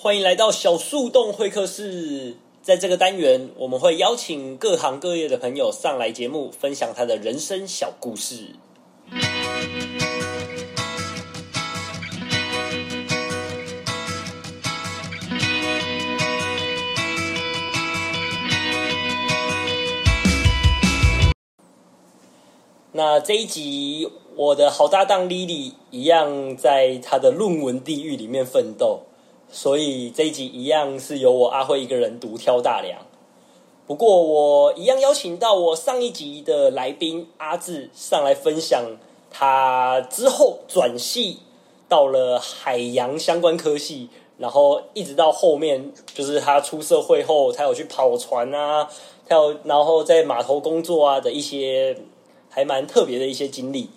欢迎来到小树洞会客室。在这个单元，我们会邀请各行各业的朋友上来节目，分享他的人生小故事。那这一集，我的好搭档 Lily 一样在他的论文地狱里面奋斗，所以这一集一样是由我阿辉一个人独挑大梁。不过我一样邀请到我上一集的来宾阿志上来分享他之后转系到了海洋相关科系，然后一直到后面就是他出社会后，他有去跑船啊，他有然后在码头工作啊的一些。还蛮特别的一些经历，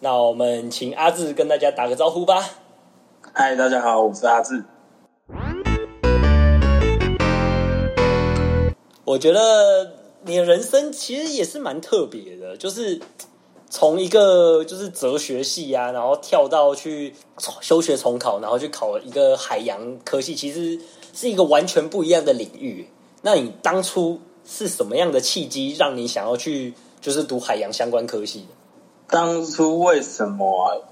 那我们请阿志跟大家打个招呼吧。嗨，大家好，我是阿志。我觉得你的人生其实也是蛮特别的，就是从一个就是哲学系啊，然后跳到去休学重考，然后去考一个海洋科系，其实是一个完全不一样的领域。那你当初是什么样的契机让你想要去？就是读海洋相关科系。当初为什么？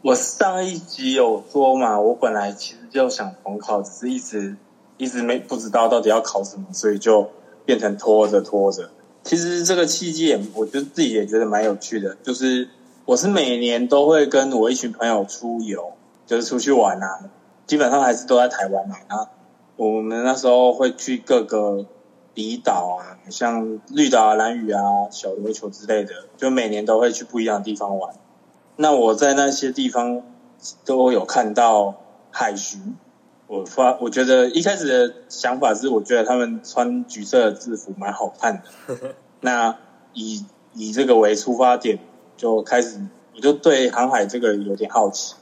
我上一集有说嘛，我本来其实就想重考，只是一直一直没不知道到底要考什么，所以就变成拖着拖着。其实这个契机，我觉得自己也觉得蛮有趣的。就是我是每年都会跟我一群朋友出游，就是出去玩啊，基本上还是都在台湾嘛。啊，我们那时候会去各个。离岛啊，像绿岛啊、蓝屿啊、小琉球之类的，就每年都会去不一样的地方玩。那我在那些地方都有看到海巡，我发我觉得一开始的想法是，我觉得他们穿橘色的制服蛮好看的。那以以这个为出发点，就开始我就对航海这个有点好奇，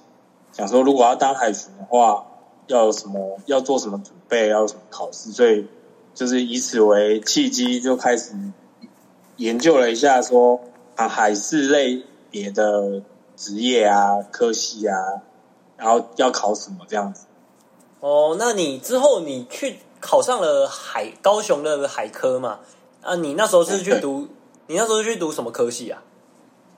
想说如果要当海巡的话，要什么要做什么准备，要什么考试，所以。就是以此为契机，就开始研究了一下，说啊海事类别的职业啊、科系啊，然后要考什么这样子。哦，那你之后你去考上了海高雄的海科嘛？啊，你那时候是去读，你那时候去读什么科系啊？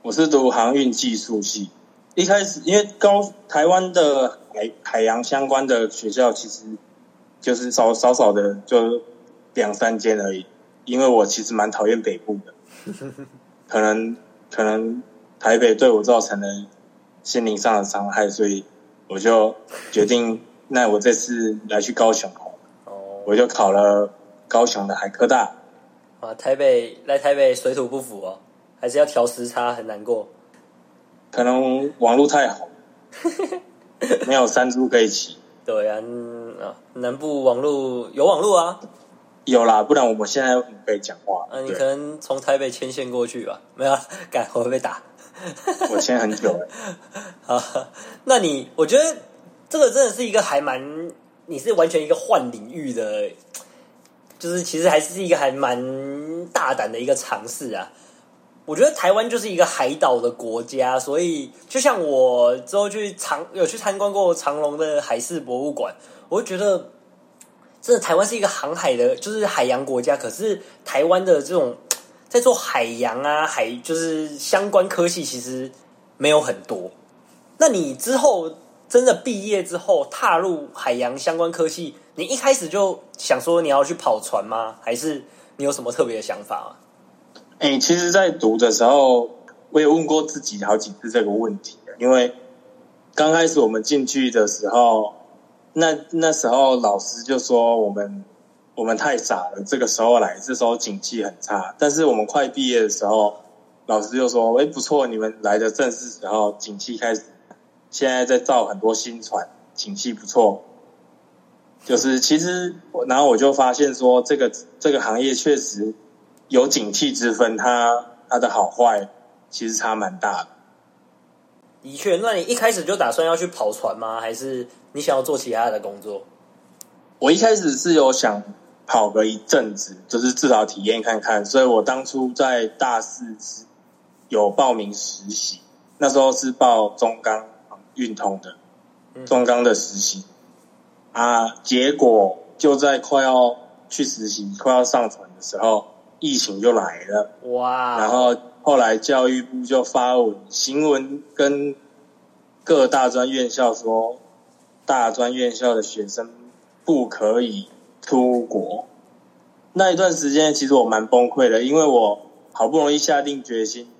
我是读航运技术系。一开始因为高台湾的海海洋相关的学校，其实就是少少少的就。两三间而已，因为我其实蛮讨厌北部的，可能可能台北对我造成了心灵上的伤害，所以我就决定，那我这次来去高雄哦，我就考了高雄的海科大。啊，台北来台北水土不服哦，还是要调时差，很难过。可能网络太好，没有山猪可以骑。对啊，啊，南部网络有网络啊。有啦，不然我们现在可以讲话。嗯，你可能从台北牵线过去吧？没有，改会被打。我牵很久了。好，那你我觉得这个真的是一个还蛮，你是完全一个换领域的，就是其实还是一个还蛮大胆的一个尝试啊。我觉得台湾就是一个海岛的国家，所以就像我之后去长有去参观过长隆的海事博物馆，我就觉得。真的，台湾是一个航海的，就是海洋国家。可是台湾的这种在做海洋啊，海就是相关科技，其实没有很多。那你之后真的毕业之后，踏入海洋相关科系，你一开始就想说你要去跑船吗？还是你有什么特别的想法啊？哎，其实，在读的时候，我也问过自己好几次这个问题。因为刚开始我们进去的时候。那那时候老师就说我们我们太傻了，这个时候来，这时候景气很差。但是我们快毕业的时候，老师就说：“哎，不错，你们来的正是时候，景气开始，现在在造很多新船，景气不错。”就是其实，然后我就发现说，这个这个行业确实有景气之分，它它的好坏其实差蛮大的。的确，那你一开始就打算要去跑船吗？还是？你想要做其他的工作？我一开始是有想跑个一阵子，就是至少体验看看。所以我当初在大四有报名实习，那时候是报中钢运通的中钢的实习。啊，结果就在快要去实习、快要上船的时候，疫情就来了。哇！然后后来教育部就发文行文跟各大专院校说，大专院校的学生不可以出国。那一段时间其实我蛮崩溃的，因为我好不容易下定决心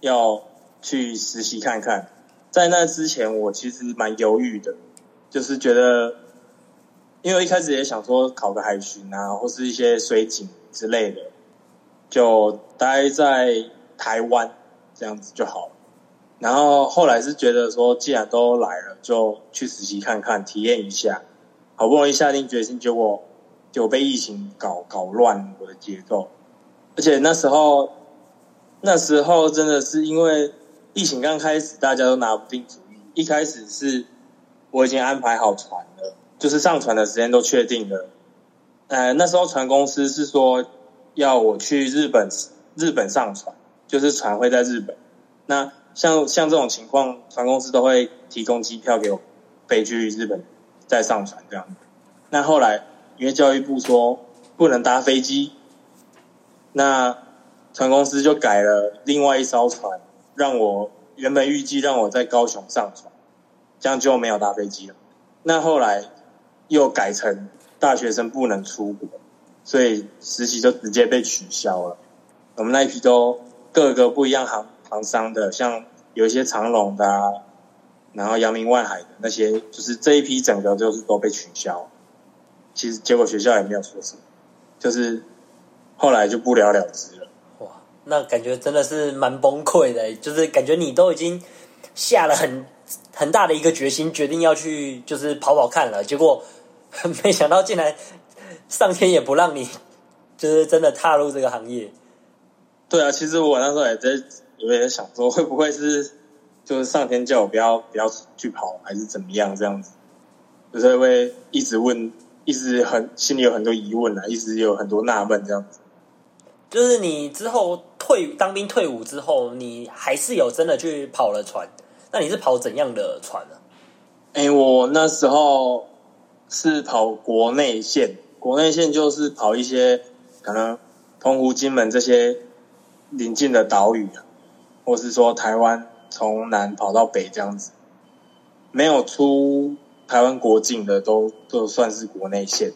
要去实习看看，在那之前我其实蛮犹豫的，就是觉得，因为一开始也想说考个海巡啊，或是一些水警之类的，就待在台湾这样子就好了。然后后来是觉得说，既然都来了，就去实习看看，体验一下。好不容易下定决心，结果就被疫情搞搞乱我的节奏。而且那时候，那时候真的是因为疫情刚开始，大家都拿不定主意。一开始是我已经安排好船了，就是上船的时间都确定了。呃，那时候船公司是说要我去日本，日本上船，就是船会在日本。那像像这种情况，船公司都会提供机票给我飞去日本，再上船这样。那后来因为教育部说不能搭飞机，那船公司就改了另外一艘船，让我原本预计让我在高雄上船，这样就没有搭飞机了。那后来又改成大学生不能出国，所以实习就直接被取消了。我们那一批都各个不一样行。航商的，像有一些长龙的，啊，然后阳明外海的那些，就是这一批整个就是都被取消。其实结果学校也没有说什么，就是后来就不了了之。那感觉真的是蛮崩溃的，就是感觉你都已经下了很很大的一个决心，决定要去就是跑跑看了，结果 没想到竟然上天也不让你，就是真的踏入这个行业。对啊，其实我那时候也在。有点想说，会不会是就是上天叫我不要不要去跑，还是怎么样这样子？就是会一直问，一直很心里有很多疑问啊，一直有很多纳闷这样子。就是你之后退当兵退伍之后，你还是有真的去跑了船？那你是跑怎样的船呢？哎，我那时候是跑国内线，国内线就是跑一些可能澎湖、金门这些临近的岛屿。或是说台湾从南跑到北这样子，没有出台湾国境的都都算是国内线。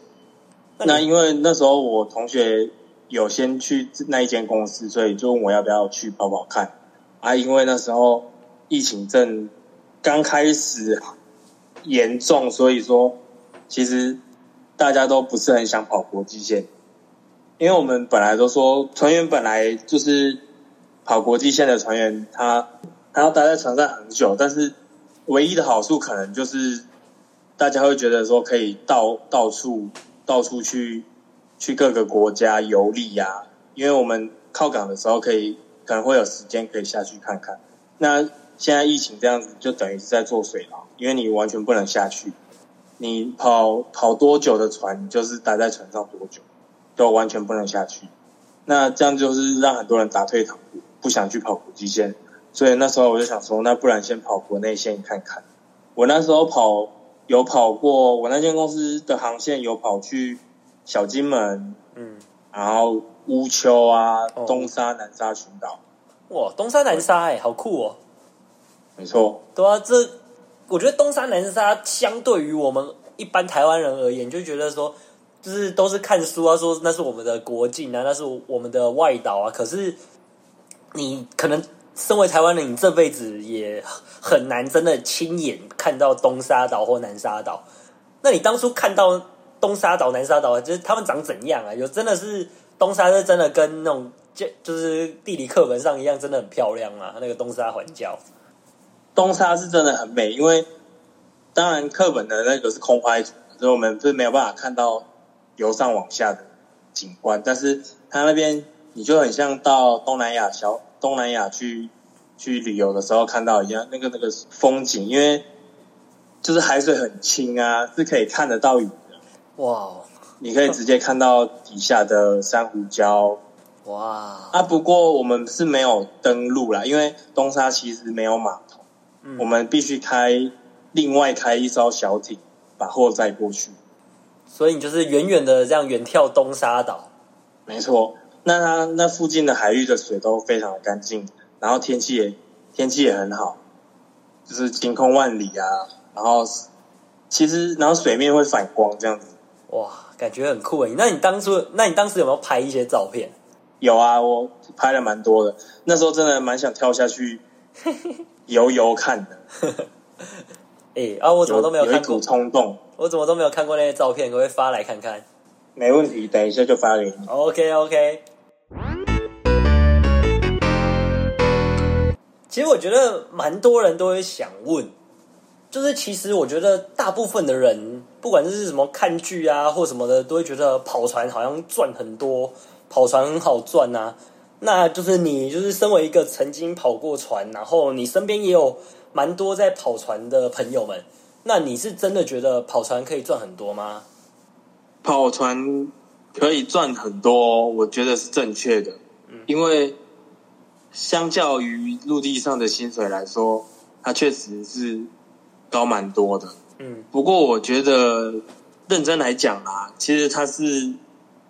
那因为那时候我同学有先去那一间公司，所以就问我要不要去跑跑看。啊，因为那时候疫情正刚开始严重，所以说其实大家都不是很想跑国际线，因为我们本来都说船员本来就是。跑国际线的船员，他他要待在船上很久，但是唯一的好处可能就是大家会觉得说可以到到处到处去去各个国家游历呀，因为我们靠港的时候可以可能会有时间可以下去看看。那现在疫情这样子，就等于是在做水牢，因为你完全不能下去，你跑跑多久的船，就是待在船上多久，都完全不能下去。那这样就是让很多人打退堂鼓。不想去跑国际线，所以那时候我就想说，那不然先跑国内线看看。我那时候跑有跑过，我那间公司的航线有跑去小金门，嗯，然后乌丘啊、东沙、南沙群岛。哇，东沙南沙哎，好酷哦！没错，对啊，这我觉得东沙南沙相对于我们一般台湾人而言，就觉得说，就是都是看书啊，说那是我们的国境啊，那是我们的外岛啊，可是。你可能身为台湾人，你这辈子也很难真的亲眼看到东沙岛或南沙岛。那你当初看到东沙岛、南沙岛，就是他们长怎样啊？有真的是东沙是真的跟那种就就是地理课本上一样，真的很漂亮吗？那个东沙环礁，东沙是真的很美，因为当然课本的那个是空拍图，所以我们是没有办法看到由上往下的景观，但是它那边你就很像到东南亚小。东南亚去去旅游的时候看到一样，那个那个风景，因为就是海水很清啊，是可以看得到鱼。哇！你可以直接看到底下的珊瑚礁。哇！啊，不过我们是没有登陆啦，因为东沙其实没有码头，我们必须开另外开一艘小艇把货载过去。所以你就是远远的这样远眺东沙岛。没错，那它那附近的海域的水都非常的干净，然后天气也天气也很好，就是晴空万里啊。然后其实然后水面会反光这样子。哇，感觉很酷诶！那你当初，那你当时有没有拍一些照片？有啊，我拍了蛮多的。那时候真的蛮想跳下去 游游看的。哎 啊，我怎么都没有看过冲动？我怎么都没有看过那些照片？可不可以发来看看？没问题，等一下就发给你。OK OK。其实我觉得蛮多人都会想问，就是其实我觉得大部分的人，不管是什么看剧啊或什么的，都会觉得跑船好像赚很多，跑船很好赚啊。那就是你就是身为一个曾经跑过船，然后你身边也有蛮多在跑船的朋友们，那你是真的觉得跑船可以赚很多吗？跑船可以赚很多，我觉得是正确的，嗯因为相较于陆地上的薪水来说，它确实是高蛮多的。嗯，不过我觉得认真来讲啊，其实他是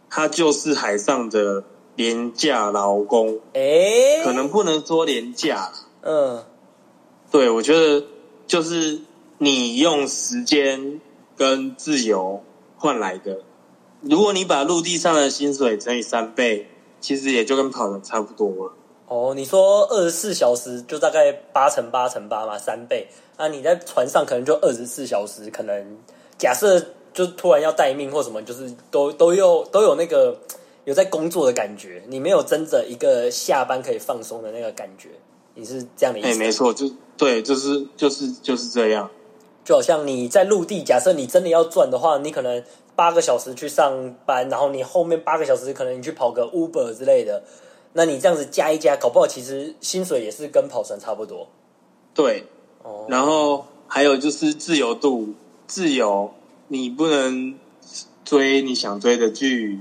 他就是海上的廉价劳工，哎，可能不能说廉价，嗯，对，我觉得就是你用时间跟自由。换来的，如果你把陆地上的薪水乘以三倍，其实也就跟跑的差不多了。哦，你说二十四小时就大概八乘八乘八嘛，三倍。那，你在船上可能就二十四小时，可能假设就突然要待命或什么，就是都都有都有那个有在工作的感觉，你没有真的一个下班可以放松的那个感觉，你是这样的意思？哎，没错，就对，就是就是就是这样。就好像你在陆地，假设你真的要赚的话，你可能八个小时去上班，然后你后面八个小时可能你去跑个 Uber 之类的，那你这样子加一加，搞不好其实薪水也是跟跑船差不多。对，哦，然后还有就是自由度，自由，你不能追你想追的剧，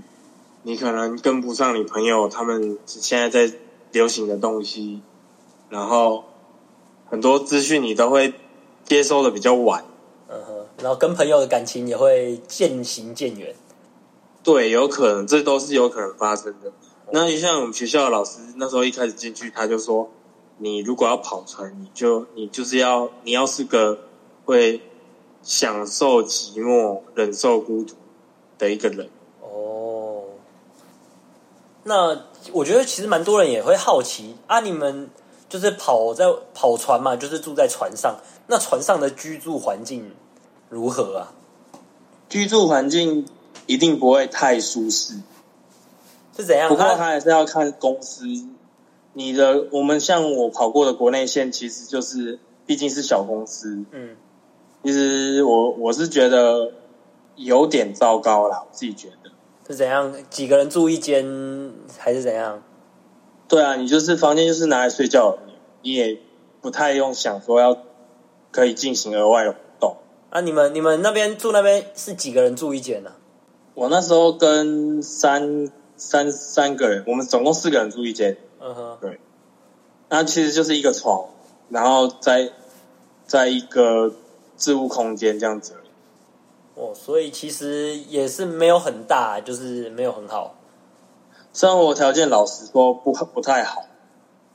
你可能跟不上你朋友他们现在在流行的东西，然后很多资讯你都会。接收的比较晚，嗯哼，然后跟朋友的感情也会渐行渐远，对，有可能，这都是有可能发生的。那你像我们学校的老师，那时候一开始进去，他就说，你如果要跑船，你就你就是要你要是个会享受寂寞、忍受孤独的一个人。哦，那我觉得其实蛮多人也会好奇啊，你们就是跑在跑船嘛，就是住在船上。那船上的居住环境如何啊？居住环境一定不会太舒适，是怎样？不过他还是要看公司。你的我们像我跑过的国内线，其实就是毕竟是小公司。嗯，其实我我是觉得有点糟糕啦，我自己觉得是怎样？几个人住一间还是怎样？对啊，你就是房间就是拿来睡觉，你也不太用想说要。可以进行额外的活动啊！你们你们那边住那边是几个人住一间呢？我那时候跟三三三个人，我们总共四个人住一间。嗯哼，对。那其实就是一个床，然后在在一个置物空间这样子。哦，所以其实也是没有很大，就是没有很好。生活条件老实说不不太好，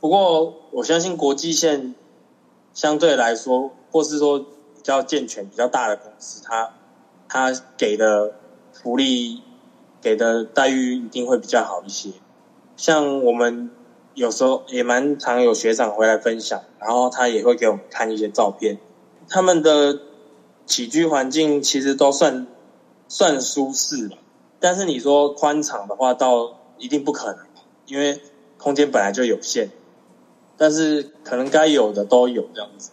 不过我相信国际线相对来说。或是说比较健全、比较大的公司，它它给的福利、给的待遇一定会比较好一些。像我们有时候也蛮常有学长回来分享，然后他也会给我们看一些照片。他们的起居环境其实都算算舒适了，但是你说宽敞的话，倒一定不可能，因为空间本来就有限。但是可能该有的都有这样子。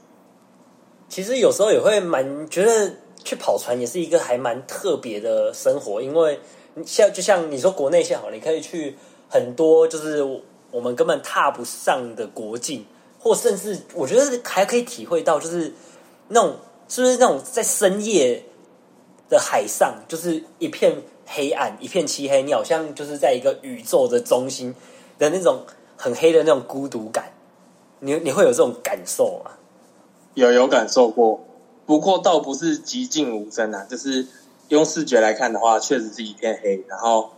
其实有时候也会蛮觉得去跑船也是一个还蛮特别的生活，因为像就像你说国内线好了，你可以去很多就是我们根本踏不上的国境，或甚至我觉得还可以体会到就是那种是不是那种在深夜的海上，就是一片黑暗、一片漆黑，你好像就是在一个宇宙的中心的那种很黑的那种孤独感，你你会有这种感受吗？有有感受过，不过倒不是寂静无声啊，就是用视觉来看的话，确实是一片黑。然后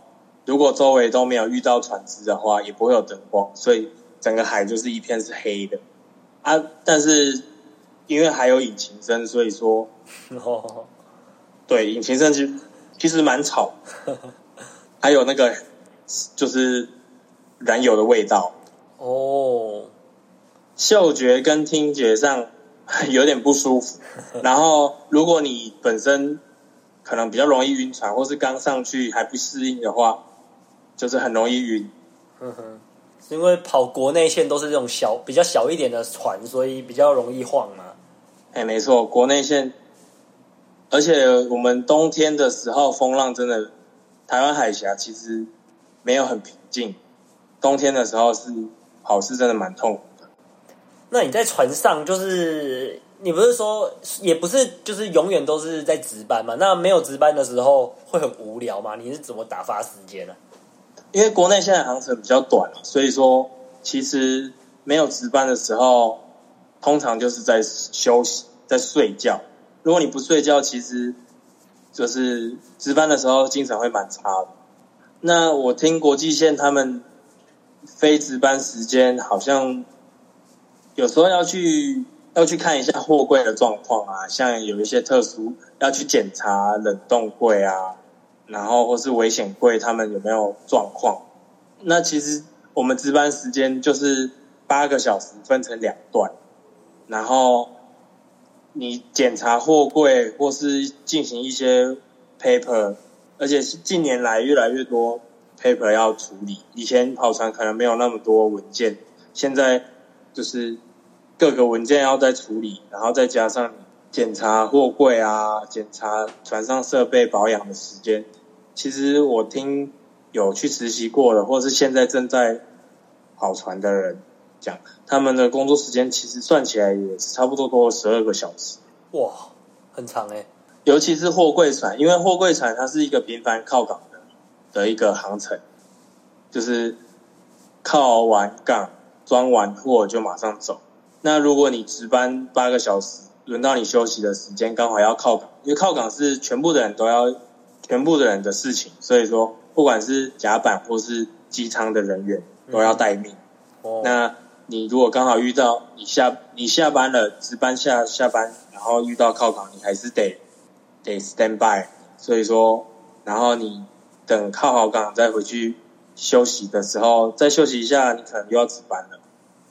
如果周围都没有遇到船只的话，也不会有灯光，所以整个海就是一片是黑的啊。但是因为还有引擎声，所以说哦，对引擎声其实其实蛮吵，还有那个就是燃油的味道，哦，嗅觉跟听觉上有点不舒服。然后如果你本身可能比较容易晕船，或是刚上去还不适应的话，就是很容易晕。嗯哼，是因为跑国内线都是这种小比较小一点的船，所以比较容易晃嘛。哎，没错，国内线，而且我们冬天的时候风浪真的，台湾海峡其实没有很平静，冬天的时候是跑是真的蛮痛苦的。那你在船上，就是你不是说也不是就是永远都是在值班嘛？那没有值班的时候会很无聊吗？你是怎么打发时间呢、因为国内现在航程比较短，所以说其实没有值班的时候，通常就是在休息，在睡觉。如果你不睡觉，其实就是值班的时候精神会蛮差的。那我听国际线他们非值班时间好像有时候要去要去看一下货柜的状况啊，像有一些特殊要去检查冷冻柜啊，然后或是危险柜他们有没有状况。那其实我们值班时间就是八个小时分成两段，然后你检查货柜或是进行一些 paper，而且是近年来越来越多 paper 要处理。以前跑船可能没有那么多文件，现在就是各个文件要再处理，然后再加上检查货柜啊，检查船上设备保养的时间。其实我听有去实习过的，或是现在正在跑船的人讲，他们的工作时间其实算起来也是差不多多十二个小时。哇，很长哎、尤其是货柜船，因为货柜船它是一个频繁靠港的的一个航程，就是靠完港装完货就马上走。那如果你值班八个小时，轮到你休息的时间刚好要靠港，因为靠港是全部的人都要全部的人的事情，所以说不管是甲板或是机舱的人员都要待命。哦，那你如果刚好遇到你下你下班了，值班下下班，然后遇到靠港，你还是得得 stand by。所以说，然后你等靠好港再回去休息的时候，再休息一下，你可能又要值班了。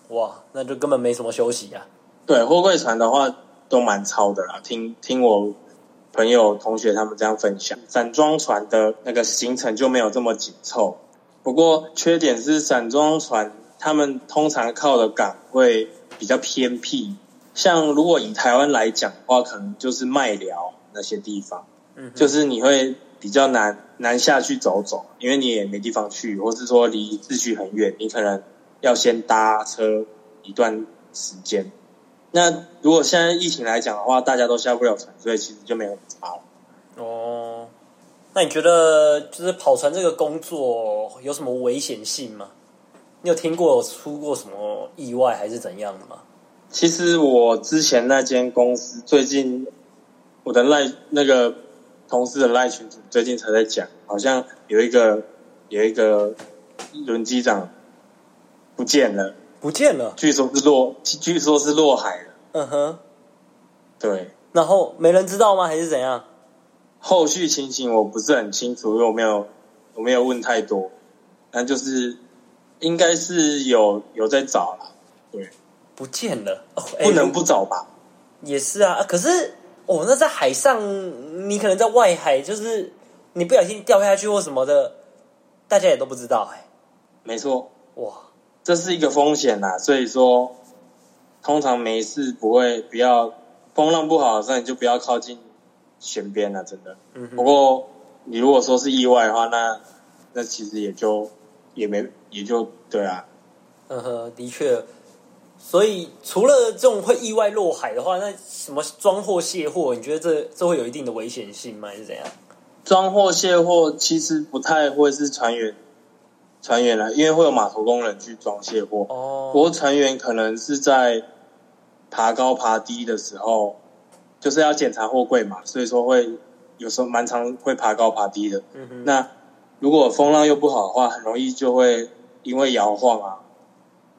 哇，那就根本没什么休息啊。对，货柜船的话都蛮超的啦。听听我朋友同学他们这样分享，散装船的那个行程就没有这么紧凑。不过缺点是散装船他们通常靠的港会比较偏僻，像如果以台湾来讲的话，可能就是麦寮那些地方，嗯，就是你会比较难难下去走走，因为你也没地方去，或是说离市区很远，你可能要先搭车一段时间。那如果现在疫情来讲的话，大家都下不了船，所以其实就没有差了。哦，那你觉得就是跑船这个工作有什么危险性吗？你有听过有出过什么意外还是怎样的吗？其实我之前那间公司最近，我的赖那个同事的赖群主最近才在讲，好像有一个有一个轮机长不见了，不见了。据说是落，据说是落海了。嗯哼，对，然后没人知道吗？还是怎样？后续情形我不是很清楚，因为我没有我没有问太多，但就是应该是有有在找了，对，不见了。不能不找吧？也是啊。啊可是哦，那在海上，你可能在外海，就是你不小心掉下去或什么的，大家也都不知道。哎，没错，哇，这是一个风险啦，所以说通常没事不会不要风浪不好的时候你就不要靠近舷边了，真的。嗯，不过你如果说是意外的话，那那其实也就也没也就对啊，嗯哼，的确。所以除了这种会意外落海的话，那什么装货卸货，你觉得这这会有一定的危险性吗？还是怎样？装货卸货其实不太会是船员船员来，因为会有码头工人去装卸货。哦，不过船员可能是在爬高爬低的时候，就是要检查货柜嘛，所以说会有时候蛮常会爬高爬低的。嗯哼，那如果风浪又不好的话，很容易就会因为摇晃啊，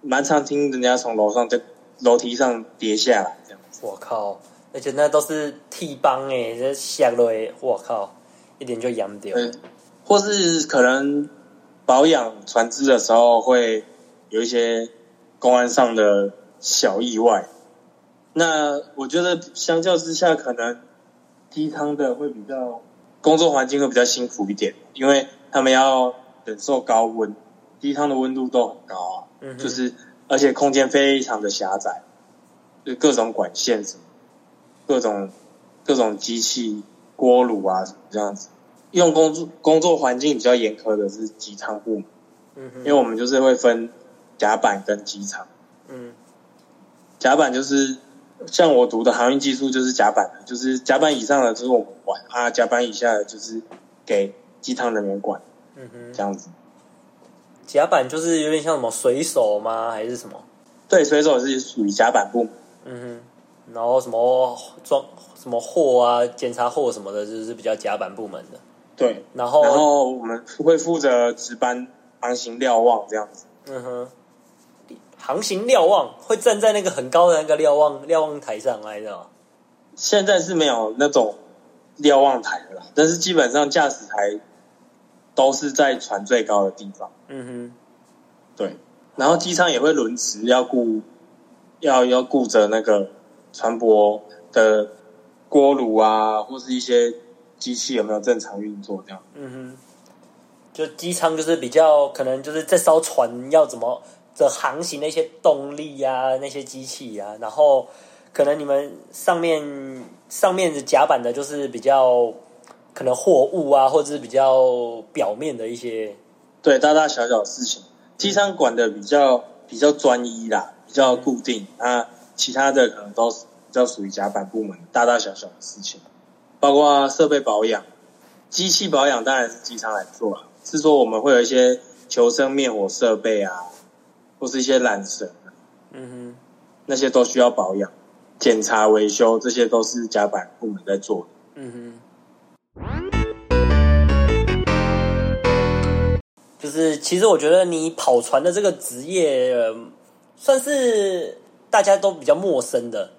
蛮常听人家从楼上在楼梯上跌下来这样子。我靠！而且那都是替帮诶，这下落诶，我靠，一点就扬掉。对，或是可能保养船只的时候会有一些公安上的小意外。那我觉得相较之下，可能机舱的会比较工作环境会比较辛苦一点，因为他们要忍受高温，机舱的温度都很高啊，嗯哼就是而且空间非常的狭窄，就各种管线什么，各种各种机器锅炉啊什么这样子。用工作工作环境比较严苛的是机舱部门，嗯哼，因为我们就是会分甲板跟机舱。嗯甲板就是像我读的航运技术就是甲板的，就是甲板以上的就是我们管啊，甲板以下的就是给机舱人员管嗯哼，这样子。甲板就是有点像什么水手吗？还是什么？对，水手是属于甲板部门。嗯哼，然后什么装什么货啊，检查货什么的，就是比较甲板部门的。对，然后，然后我们会负责值班、航行瞭望这样子。嗯哼，航行瞭望会站在那个很高的那个瞭望瞭望台上来的哦。现在是没有那种瞭望台了啦，但是基本上驾驶台都是在船最高的地方。嗯哼对，然后机舱也会轮值，要顾要要顾着那个船舶的锅炉啊，或是一些机器有没有正常运作这样。嗯哼，就机舱就是比较可能就是这艘船要怎么的航行那些动力啊，那些机器啊，然后可能你们上面上面的甲板的就是比较可能货物啊，或者是比较表面的一些，对，大大小小的事情，机舱管的比较比较专一啦，比较固定。那其他的可能都是比较属于甲板部门大大小小的事情，包括设备保养、机器保养，当然是机舱来做了。是说我们会有一些求生灭火设备啊，或是一些缆绳啊，嗯那些都需要保养、检查、维修，这些都是甲板部门在做的。嗯哼。就是，其实我觉得你跑船的这个职业，呃算是大家都比较陌生的。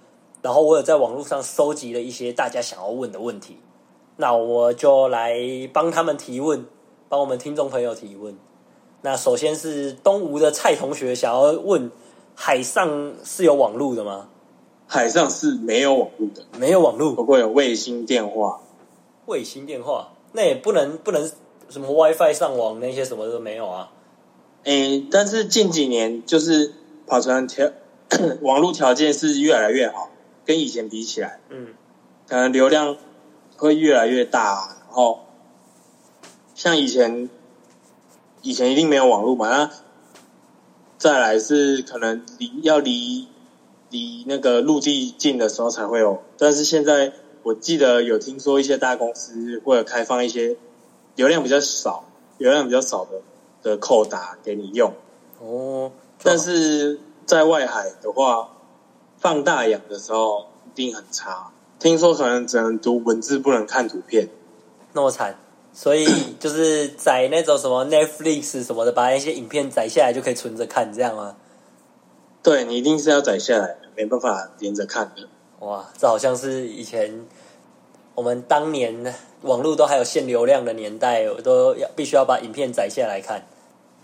然后我有在网络上收集了一些大家想要问的问题，那我就来帮他们提问，帮我们听众朋友提问。那首先是东吴的蔡同学想要问：海上是有网路的吗？海上是没有网络的，没有网路，不过有卫星电话。卫星电话，那也不能不能什么 WiFi 上网那些什么都没有啊。诶，但是近几年就是跑船条 网络条件是越来越好，跟以前比起来，嗯可能流量会越来越大。然后像以前，以前一定没有网络嘛，那再来是可能离要离离那个陆地近的时候才会有，但是现在我记得有听说一些大公司会有开放一些流量比较少、流量比较少的的扣打给你用。哦，但是在外海的话，放大养的时候一定很差。听说可能只能读文字，不能看图片。那么惨，所以就是载那种什么 Netflix 什么的，把那些影片载下来就可以存着看，这样吗？对你一定是要载下来的，没办法连着看的。哇，这好像是以前我们当年网络都还有限流量的年代，我都要必须要把影片载下来看。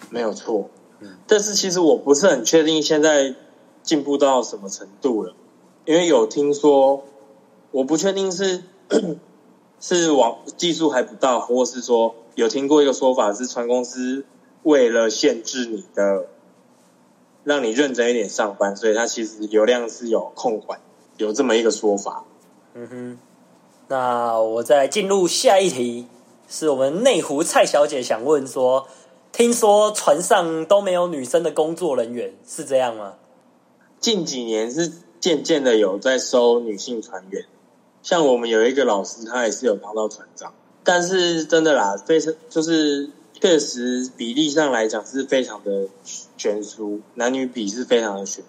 没有错。嗯但是其实我不是很确定现在进步到什么程度了，因为有听说，我不确定是 是网技术还不到，或是说有听过一个说法是船公司为了限制你的，让你认真一点上班，所以它其实流量是有控管，有这么一个说法。嗯哼，那我再进入下一题，是我们内湖蔡小姐想问说，听说船上都没有女生的工作人员，是这样吗？近几年是渐渐的有在收女性船员，像我们有一个老师，他也是有当到船长，但是真的啦，非常就是确实比例上来讲是非常的悬殊，男女比是非常的悬。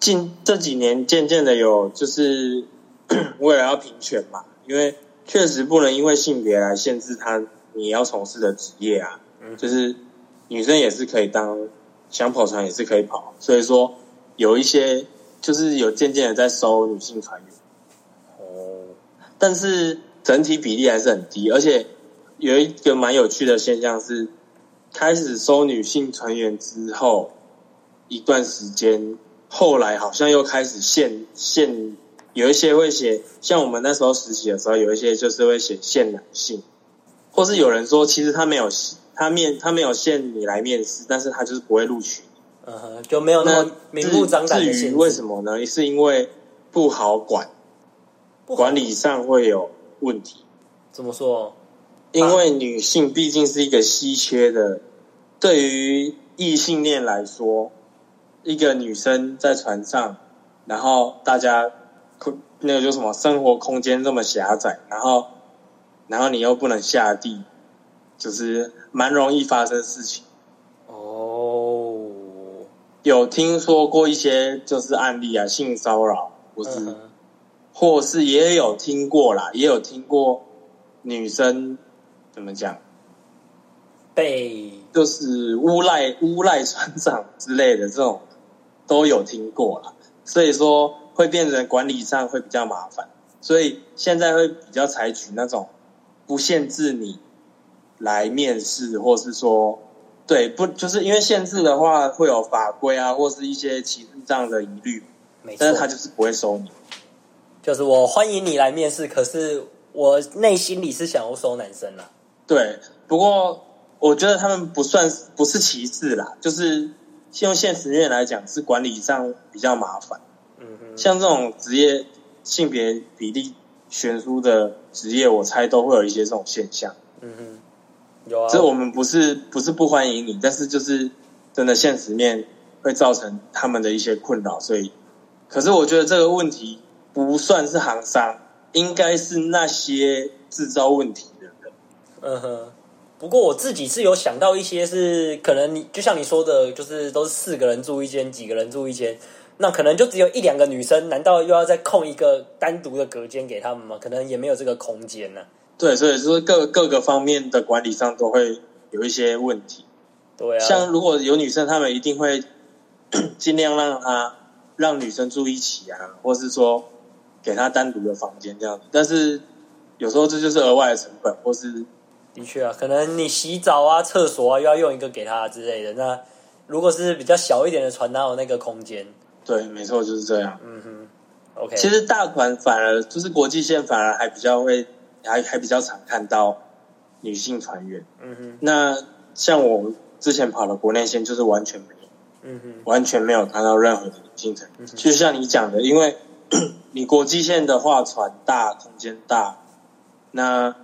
近这几年渐渐的有就是 为了要平权嘛，因为确实不能因为性别来限制他你要从事的职业啊，嗯。就是女生也是可以当想跑船也是可以跑，所以说有一些就是有渐渐的在收女性船员，哦，但是整体比例还是很低，而且有一个蛮有趣的现象是，开始收女性船员之后一段时间，后来好像又开始限限，有一些会写，像我们那时候实习的时候，有一些就是会写限男性，或是有人说其实他没有他面他没有限你来面试，但是他就是不会录取你。嗯哼，就没有那那么明目张胆的限制。至于为什么呢？是因为不好管，好管理上会有问题。怎么说？因为女性毕竟是一个稀缺的，对于异性恋来说，一个女生在船上，然后大家空那个叫什么生活空间这么狭窄，然后然后你又不能下地，就是蛮容易发生事情。哦，有听说过一些就是案例啊，性骚扰，或是、嗯或是也有听过啦，也有听过女生怎么讲，被就是诬赖诬赖船长之类的这种都有听过啦，所以说会变成管理上会比较麻烦，所以现在会比较采取那种不限制你来面试，或是说对不就是因为限制的话会有法规啊，或是一些歧视这样的疑虑，但是他就是不会收你。就是我欢迎你来面试，可是我内心里是想要收男生啦。对，不过我觉得他们不算不是歧视啦，就是用现实面来讲，是管理上比较麻烦。嗯哼，像这种职业性别比例悬殊的职业，我猜都会有一些这种现象。嗯哼，有啊，这我们不是不是不欢迎你，但是就是真的现实面会造成他们的一些困扰，所以，可是我觉得这个问题不算是行商，应该是那些制造问题的人。嗯哼。不过我自己是有想到一些是可能你就像你说的，就是都是四个人住一间，几个人住一间，那可能就只有一两个女生，难道又要再空一个单独的隔间给他们吗？可能也没有这个空间呢、对，所以就是各各个方面的管理上都会有一些问题。对啊，像如果有女生，她们一定会 尽量让她让女生住一起啊，或是说给她单独的房间这样子。但是有时候这就是额外的成本，或是的确啊，可能你洗澡啊、厕所啊又要用一个给她之类的。那如果是比较小一点的船，哪有那个空间？对，没错，就是这样。嗯哼，OK，其实大船反而就是国际线，反而还比较会，还还比较常看到女性船员。嗯哼，那像我之前跑的国内线，就是完全没有。嗯哼，完全没有看到任何的女性成员。就像你讲的，因为 你国际线的话，船大，空间大，那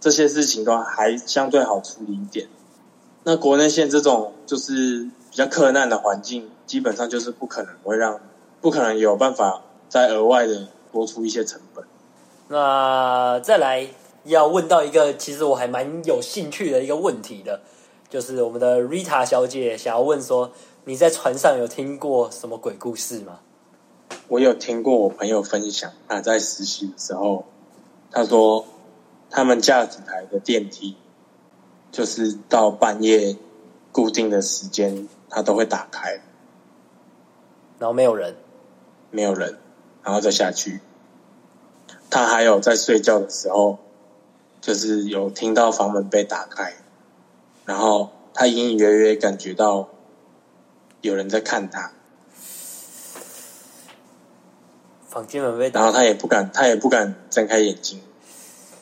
这些事情都还相对好处理一点。那国内线这种就是比较困难的环境，基本上就是不可能会让，不可能有办法再额外的多出一些成本。那再来要问到一个其实我还蛮有兴趣的一个问题的，就是我们的 Rita 小姐想要问说，你在船上有听过什么鬼故事吗？我有听过我朋友分享，他在实习的时候，他说他们驾驶台的电梯，就是到半夜固定的时间，他都会打开，然后没有人，没有人，然后再下去。他还有在睡觉的时候，就是有听到房门被打开，然后他隐隐约约感觉到有人在看他，房间门被打然后他也不敢，他也不敢睁开眼睛，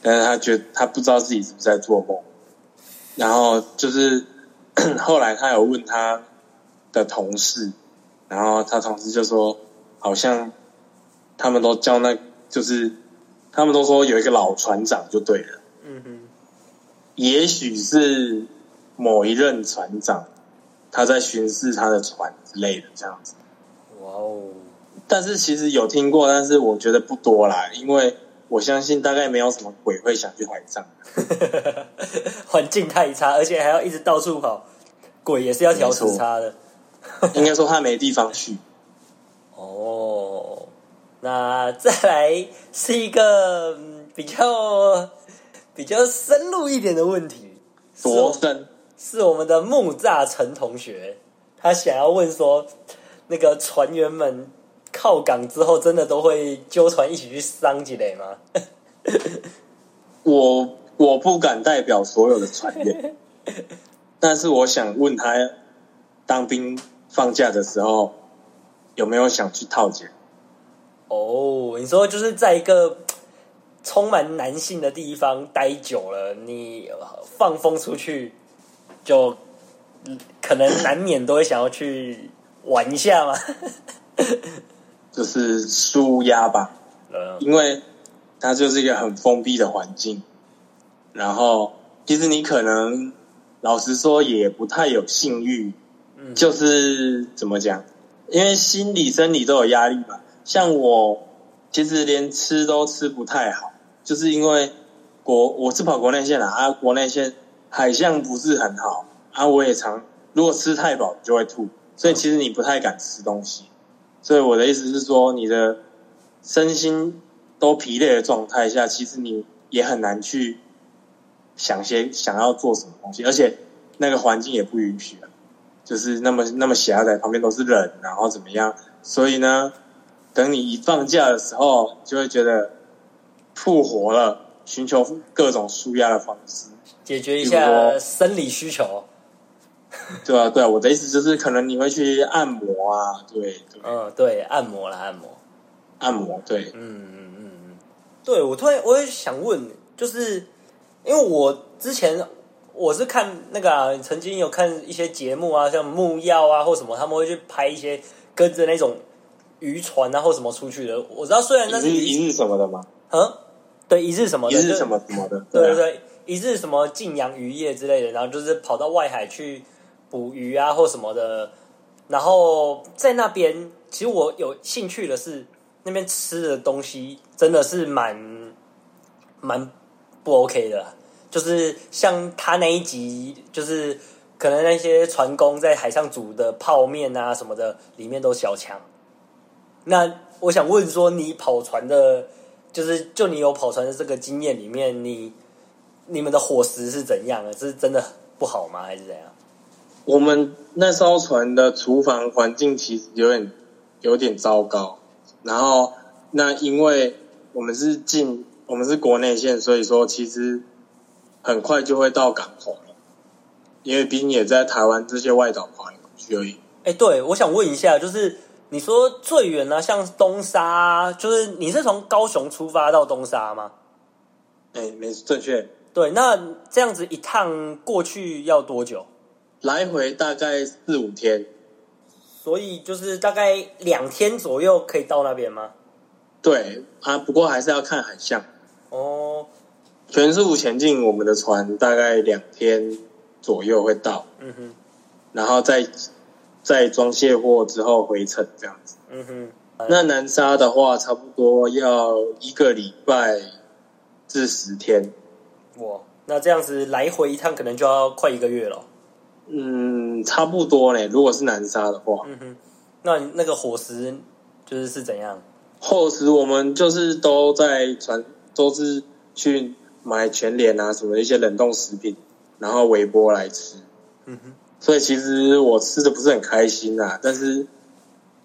但是他觉得他不知道自己是不是在做梦。然后就是 后来他有问他的同事，然后他同事就说，好像他们都叫那，就是他们都说有一个老船长就对了，嗯哼，也许是某一任船长他在巡视他的船之类的这样子。哇哦，但是其实有听过，但是我觉得不多啦，因为我相信大概没有什么鬼会想去海上。环境太差，而且还要一直到处跑，鬼也是要调时差的。应该说他没地方去。哦，那再来是一个嗯比较比较深入一点的问题，是多深？是我们的木栅陈同学，他想要问说，那个船员们靠港之后，真的都会揪船一起去桑吉雷吗？我我不敢代表所有的船员，但是我想问他，当兵放假的时候有没有想去套姐？哦，你说就是在一个充满男性的地方待久了，你放风出去，就嗯可能难免都会想要去玩一下嘛。就是舒压吧，嗯因为它就是一个很封闭的环境。然后，其实你可能老实说也不太有性欲，嗯，就是怎么讲？因为心理、生理都有压力嘛。像我，其实连吃都吃不太好，就是因为国我是跑国内线的，啊，国内线海象不是很好啊，我也常如果吃太饱就会吐，所以其实你不太敢吃东西。所以我的意思是说，你的身心都疲累的状态下，其实你也很难去想些想要做什么东西，而且那个环境也不允许啊。就是那么那么狭窄，旁边都是人，然后怎么样？所以呢，等你一放假的时候，就会觉得复活了，寻求各种舒压的方式。解决一下生理需求。对啊，对啊，我的意思就是，可能你会去按摩啊，对对，嗯，对，按摩啦，按摩。按摩，对，嗯嗯嗯嗯，对我突然我也想问，就是因为我之前我是看那个、啊、曾经有看一些节目啊，像木曜啊或什么，他们会去拍一些跟着那种渔船啊或什么出去的。我知道虽然那是一日什么的嘛，嗯，对一日什么的，一日什么什么的，啊，对对对，一日什么晋阳渔业之类的，然后就是跑到外海去捕鱼啊或什么的，然后在那边，其实我有兴趣的是那边吃的东西真的是蛮蛮不 OK 的，就是像他那一集，就是可能那些船工在海上煮的泡面啊什么的，里面都小强。那我想问说，你跑船的，就是就你有跑船的这个经验里面，你你们的伙食是怎样的？是真的不好吗？还是怎样？我们那艘船的厨房环境其实有点有点糟糕，然后那因为我们是进我们是国内线，所以说其实很快就会到港口了，因为毕竟也在台湾这些外岛跑来跑去而已。哎，对，我想问一下，就是你说最远呢，像东沙，就是你是从高雄出发到东沙吗？哎，没正确，对，那这样子一趟过去要多久？来回大概四五天。所以就是大概两天左右可以到那边吗？对啊，不过还是要看海象。哦，全速前进，我们的船大概两天左右会到，嗯哼，然后再再装卸货之后回程这样子。嗯哼，那南沙的话，差不多要一个礼拜至十天。哇，那这样子来回一趟可能就要快一个月了。嗯，差不多呢。如果是南沙的话，嗯哼，那那个伙食就是是怎样？伙食我们就是都在船，都是去买全脸啊什么一些冷冻食品，然后微波来吃。嗯哼，所以其实我吃的不是很开心呐、但是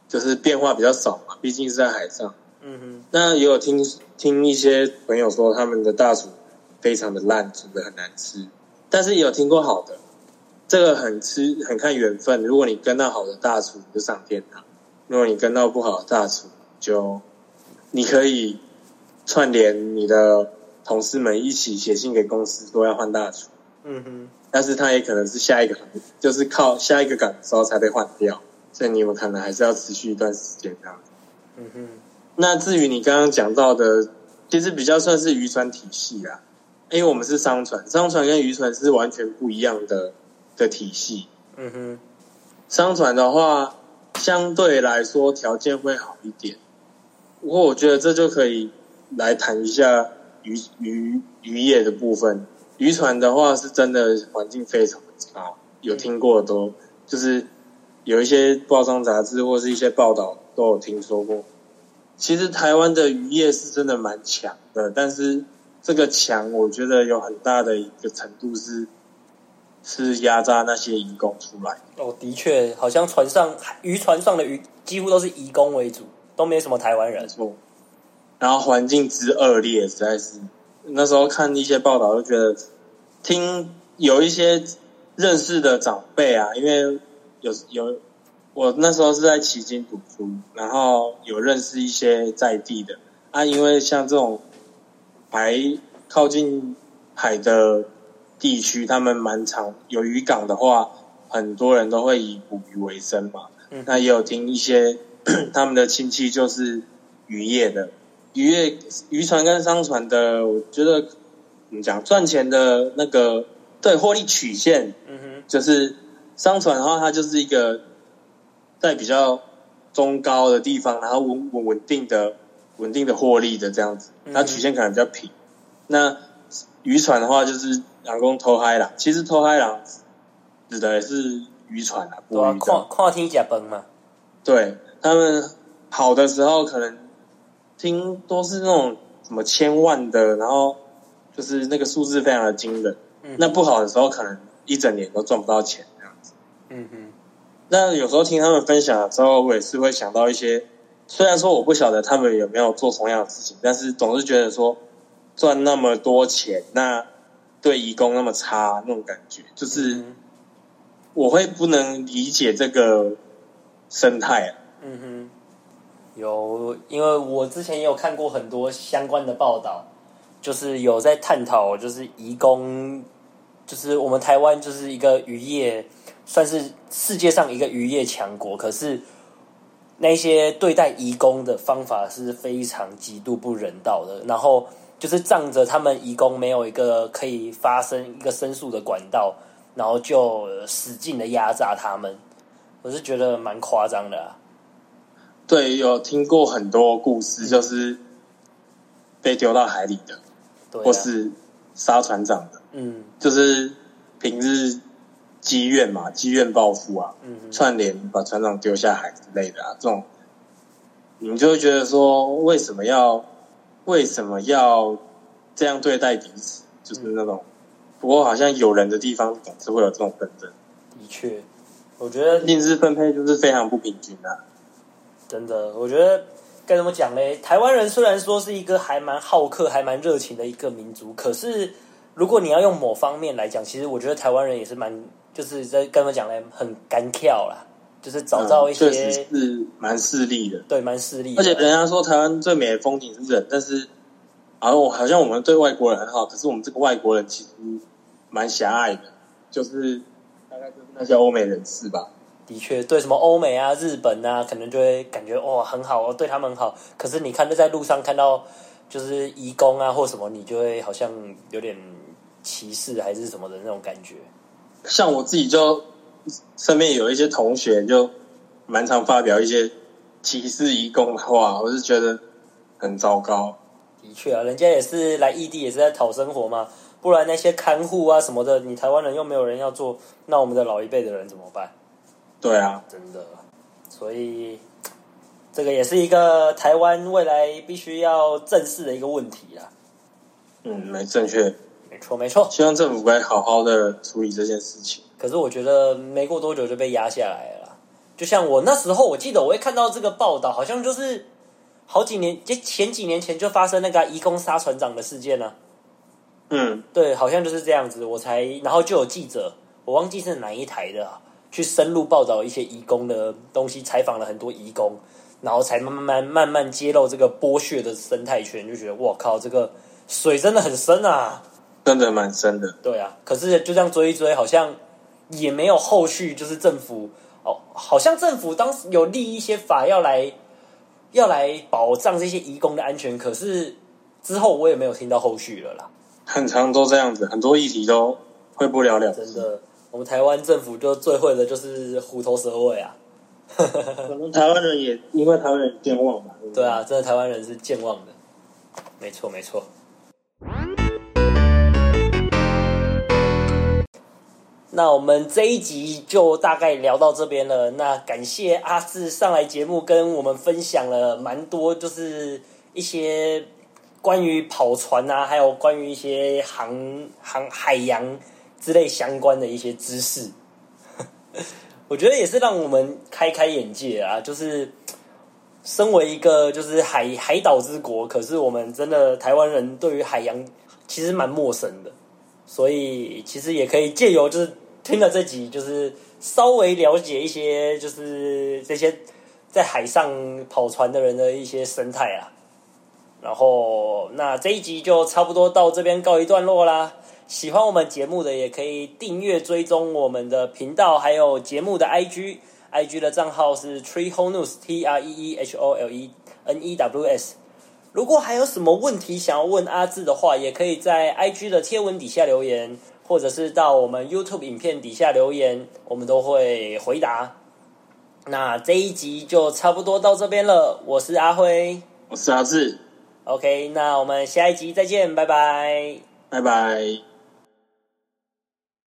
就是变化比较少嘛，毕竟是在海上。嗯哼，那也有听听一些朋友说他们的大厨非常的烂，煮的很难吃，但是也有听过好的，这个很吃很看缘分。如果你跟到好的大厨，你就上天堂；如果你跟到不好的大厨，就你可以串联你的同事们一起写信给公司说要换大厨，嗯哼，但是他也可能是下一个行，就是靠下一个岗的时候才被换掉，所以你们可能还是要持续一段时间这样。嗯哼，那至于你刚刚讲到的，其实比较算是渔船体系啦，因为我们是商船，商船跟渔船是完全不一样的的体系。嗯哼，商船的话，相对来说条件会好一点，不过我觉得这就可以来谈一下渔渔渔业的部分。渔船的话是真的环境非常的差，有听过的都就是有一些报章杂志或是一些报道都有听说过。其实台湾的渔业是真的蛮强的，但是这个强，我觉得有很大的一个程度是是压榨那些移工出来。哦，的确，好像船上渔船上的渔几乎都是移工为主，都没什么台湾人。错，然后环境之恶劣，实在是那时候看一些报道，就觉得听有一些认识的长辈啊，因为有有。我那时候是在旗津读书，然后有认识一些在地的啊，因为像这种还靠近海的地区，他们蛮常有渔港的话，很多人都会以捕鱼为生嘛。嗯那也有听一些 他们的亲戚就是渔业的，渔业渔船跟商船的，我觉得怎么讲赚钱的那个对获利曲线，嗯哼，就是商船的话，它就是一个。在比较中高的地方，然后稳稳稳定的、稳定的获利的这样子，它曲线可能比较平。那渔船的话，就是人工偷嗨啦。其实偷嗨啦指的也是渔船啊，对啊，跨跨天甲崩嘛。对他们好的时候，可能听都是那种什么千万的，然后就是那个数字非常的惊人。那不好的时候，可能一整年都赚不到钱这样子。嗯哼。那有时候听他们分享的时候，我也是会想到一些，虽然说我不晓得他们有没有做同样的事情，但是总是觉得说赚那么多钱，那对义工那么差那种感觉，就是我会不能理解这个生态啊。嗯哼，有，因为我之前也有看过很多相关的报道，就是有在探讨，就是义工，就是我们台湾就是一个渔业。算是世界上一个渔业强国，可是那些对待移工的方法是非常极度不人道的。然后就是仗着他们移工没有一个可以发生一个申诉的管道，然后就使劲的压榨他们。我是觉得蛮夸张的。对，有听过很多故事，就是被丢到海里的，或是杀船长的。嗯，就是平日。积怨嘛，积怨报复啊，串联把船长丢下海之类的啊，这种，你们就会觉得说，为什么要为什么要这样对待彼此？就是那种，不过好像有人的地方总是会有这种纷争。的确，我觉得薪资分配就是非常不平均的。真的，我觉得该怎么讲嘞？台湾人虽然说是一个还蛮好客、还蛮热情的一个民族，可是如果你要用某方面来讲，其实我觉得台湾人也是蛮。就是在跟我们讲嘞，很干跳啦，就是找到一些是蛮势利的，对，蛮势利。而且人家说台湾最美的风景是人，但是啊，我好像我们对外国人很好，可是我们这个外国人其实蛮狭隘的，就是大概就是那些欧美人士吧。的确，对什么欧美啊、日本啊，可能就会感觉哇很好哦，对他们很好。可是你看，就在路上看到就是移工啊或什么，你就会好像有点歧视还是什么的那种感觉。像我自己就身边有一些同学，就蛮常发表一些歧视移工的话，我是觉得很糟糕。的确啊，人家也是来异地，也是在讨生活嘛。不然那些看护啊什么的，你台湾人又没有人要做，那我们的老一辈的人怎么办？对啊，真的。所以这个也是一个台湾未来必须要正视的一个问题啊。嗯，没正确。没错，没错。希望政府该好好的处理这件事情。可是我觉得没过多久就被压下来了。就像我那时候，我记得我会看到这个报道，好像就是好几年，就前几年前就发生那个移工杀船长的事件呢。嗯，对，好像就是这样子。我才然后就有记者，我忘记是哪一台的，去深入报道一些移工的东西，采访了很多移工，然后才慢慢慢慢慢揭露这个剥削的生态圈，就觉得我靠，这个水真的很深啊。真的蛮深的，对啊，可是就这样追一追，好像也没有后续，就是政府哦，好像政府当时有立一些法要来要来保障这些移工的安全，可是之后我也没有听到后续了啦。很长都这样子，很多议题都会不了了。真的，我们台湾政府就最会的就是虎头蛇尾啊。可能台湾人也因为台湾人健忘吧。对啊，真的台湾人是健忘的，没错没错。那我们这一集就大概聊到这边了。那感谢阿志上来节目跟我们分享了蛮多，就是一些关于跑船啊，还有关于一些航航海洋之类相关的一些知识。我觉得也是让我们开开眼界啊！就是身为一个就是海海岛之国，可是我们真的台湾人对于海洋其实蛮陌生的，所以其实也可以借由就是听了这集，就是稍微了解一些就是这些在海上跑船的人的一些生态啊。然后那这一集就差不多到这边告一段落啦。喜欢我们节目的也可以订阅追踪我们的频道，还有节目的 IG，IG 的账号是 Tree Hole News T R E E H O L E N E W S。如果还有什么问题想要问阿志的话，也可以在 IG 的贴文底下留言，或者是到我们 YouTube 影片底下留言，我们都会回答。那这一集就差不多到这边了，我是阿辉，我是阿志，OK，那我们下一集再见，拜拜，拜拜。